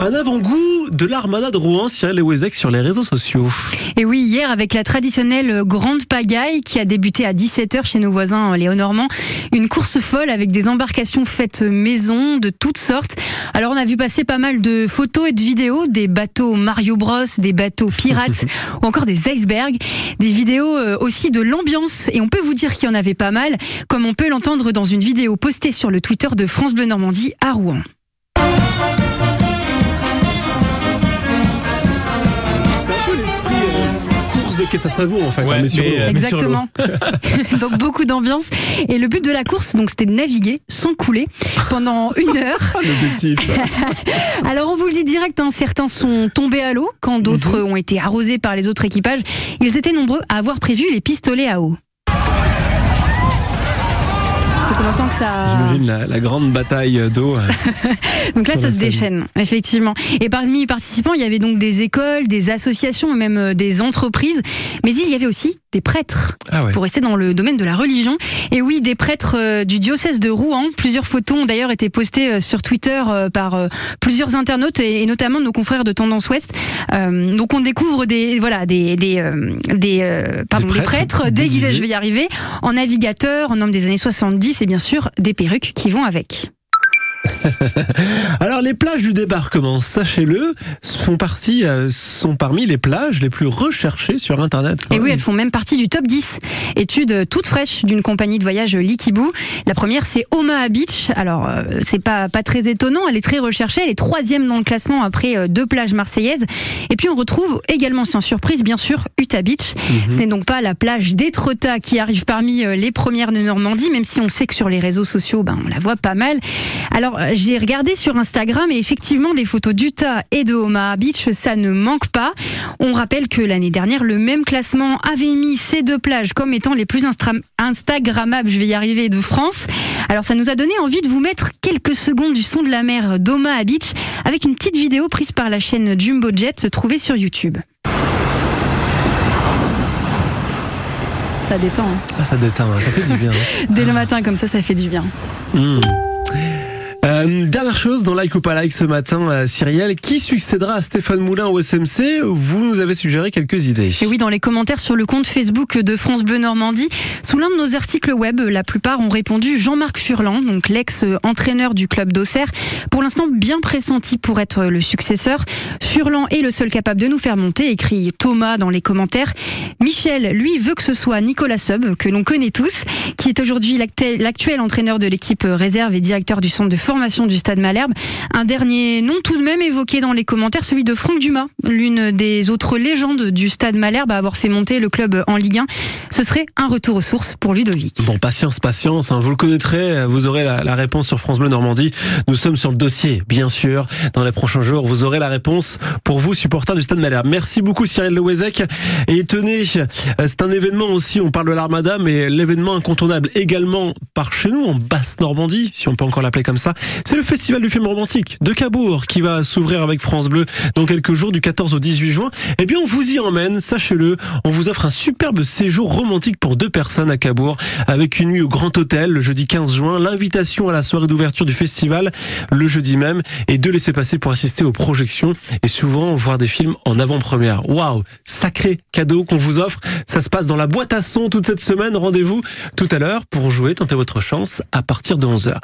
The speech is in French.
Un avant-goût de l'armada de Rouen, Cyril Lewezek sur les réseaux sociaux. Et oui, hier avec la traditionnelle grande pagaille qui a débuté à 17h chez nos voisins les Hauts-Normands, une course folle avec des embarcations faites maison de toutes sortes. Alors on a vu passer pas mal de photos et de vidéos, des bateaux Mario Bros, des bateaux pirates ou encore des icebergs, des vidéos euh, aussi de l'ambiance et on peut vous dire qu'il y en avait pas mal, comme on peut l'entendre dans une vidéo postée sur le Twitter de France Bleu Normandie à Rouen. De caisse à savon en fait. Ouais, on est sur mais, l'eau. euh, Exactement. donc beaucoup d'ambiance. Et le but de la course, donc, c'était de naviguer sans couler pendant une heure. L'objectif. Alors on vous le dit direct, hein, certains sont tombés à l'eau quand d'autres ont été arrosés par les autres équipages. Ils étaient nombreux à avoir prévu les pistolets à eau. Que ça. J'imagine la, la grande bataille d'eau. euh, Donc là, ça se déchaîne, effectivement. Et parmi les participants, il y avait donc des écoles, des associations, même euh, des entreprises. Mais il y avait aussi des prêtres. Ah ouais. pour rester dans le domaine de la religion. Et oui, des prêtres euh, du diocèse de Rouen. Plusieurs photos ont d'ailleurs été postées euh, sur Twitter euh, par plusieurs internautes et, notamment nos confrères de Tendance Ouest. Euh, donc on découvre des voilà des des des, euh, pardon, Des des prêtres prêtres, déguisés, déguisés. je vais y arriver, en navigateurs, en hommes des années 70 et bien sûr des perruques qui vont avec. Alors les plages du débarquement, sachez-le, sont parties, euh, sont parmi les plages les plus recherchées sur Internet. Et oui, elles font même partie du top 10. Étude toute fraîche d'une compagnie de voyage Likibou. La première, c'est Omaha Beach. Alors, euh, c'est pas, pas très étonnant. Elle est très recherchée. Elle est troisième dans le classement après euh, deux plages marseillaises. Et puis, on retrouve également, sans surprise, bien sûr, Utah Beach. Ce n'est donc pas la plage d'Étretat qui arrive parmi les premières de Normandie, même si on sait que sur les réseaux sociaux, ben, on la voit pas mal. Alors, euh, j'ai regardé sur Instagram et effectivement, des photos d'Utah et de Omaha Beach, ça ne manque pas. On rappelle que l'année dernière, le même classement avait mis ces deux plages comme étant les plus instra- Instagrammables, je vais y arriver, de France. Alors, ça nous a donné envie de vous mettre quelques secondes du son de la mer d'Omaha Beach avec une petite vidéo prise par la chaîne Jumbo Jet trouvée sur YouTube. Ça détend. hein. Ah, ça déteint, ça fait du bien. hein. Dès le matin, comme ça, ça fait du bien. Mm. Euh, dernière chose dans Like ou pas Like ce matin, euh, Cyrielle, qui succédera à Stéphane Moulin au SMC Vous nous avez suggéré quelques idées. Et oui, dans les commentaires sur le compte Facebook de France Bleu Normandie, sous l'un de nos articles web, la plupart ont répondu Jean-Marc Furlan, donc l'ex-entraîneur du club d'Auxerre, pour l'instant bien pressenti pour être le successeur. Furlan est le seul capable de nous faire monter, écrit Thomas dans les commentaires. Michel, lui, veut que ce soit Nicolas Sub, que l'on connaît tous, qui est aujourd'hui l'actuel entraîneur de l'équipe réserve et directeur du centre de formation du Stade Malherbe. Un dernier nom tout de même évoqué dans les commentaires, celui de Franck Dumas, l'une des autres légendes du Stade Malherbe à avoir fait monter le club en Ligue 1. Ce serait un retour aux sources pour Ludovic. Bon, patience, patience, hein, vous le connaîtrez, vous aurez la, la réponse sur France Bleu Normandie. Nous sommes sur le dossier, bien sûr. Dans les prochains jours, vous aurez la réponse pour vous, supporters du Stade Malherbe. Merci beaucoup Cyril Lewezek. Et tenez, euh, c'est un événement aussi, on parle de l'Armada, mais l'événement incontournable également par chez nous, en Basse-Normandie, si on peut encore l'appeler comme ça, c'est le Festival du film romantique de Cabourg qui va s'ouvrir avec France Bleu dans quelques jours, du 14 au 18 juin. Eh bien, on vous y emmène, sachez-le, on vous offre un superbe séjour romantique pour deux personnes à Cabourg, avec une nuit au Grand Hôtel le jeudi 15 juin, l'invitation à la soirée d'ouverture du festival le jeudi même, et deux laissez-passer pour assister aux projections et souvent voir des films en avant-première. Waouh, sacré cadeau qu'on vous offre. Ça se passe dans la boîte à son toute cette semaine. Rendez-vous tout à l'heure pour jouer, tenter votre chance à partir de 11h.